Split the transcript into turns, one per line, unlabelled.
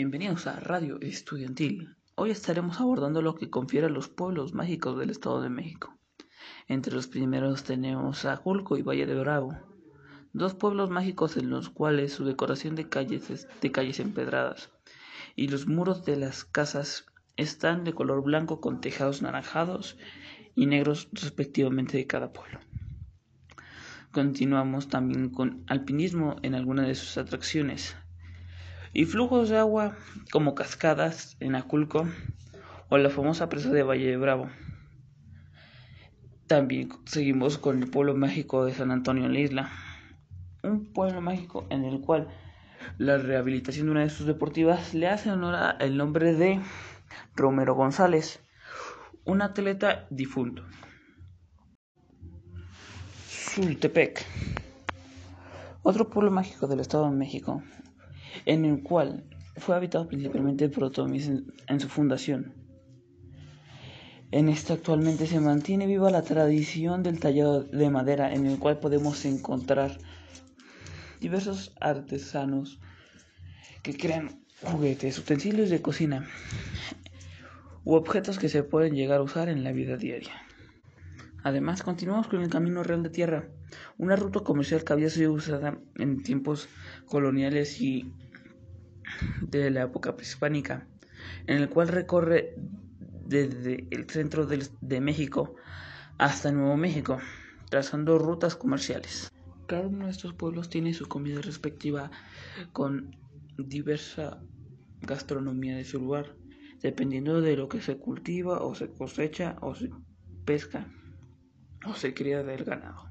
Bienvenidos a Radio Estudiantil. Hoy estaremos abordando lo que confiere a los pueblos mágicos del Estado de México. Entre los primeros tenemos a Julco y Valle de Bravo, dos pueblos mágicos en los cuales su decoración de calles es de calles empedradas y los muros de las casas están de color blanco con tejados naranjados y negros respectivamente de cada pueblo. Continuamos también con alpinismo en algunas de sus atracciones y flujos de agua como cascadas en Aculco o la famosa presa de Valle de Bravo. También seguimos con el pueblo mágico de San Antonio en la isla, un pueblo mágico en el cual la rehabilitación de una de sus deportivas le hace honor al nombre de Romero González, un atleta difunto. Sultepec, otro pueblo mágico del Estado de México, en el cual fue habitado principalmente por otomíes en, su fundación. En esta actualmente se mantiene viva la tradición del tallado de madera en el cual podemos encontrar diversos artesanos que crean juguetes, utensilios de cocina u objetos que se pueden llegar a usar en la vida diaria. Además, continuamos con el Camino Real de Tierra, una ruta comercial que había sido usada en tiempos coloniales y de la época prehispánica, en el cual recorre desde el centro de México hasta Nuevo México, trazando rutas comerciales. Cada uno de estos pueblos tiene su comida respectiva con diversa gastronomía de su lugar, dependiendo de lo que se cultiva o se cosecha o se pesca o se cría del ganado.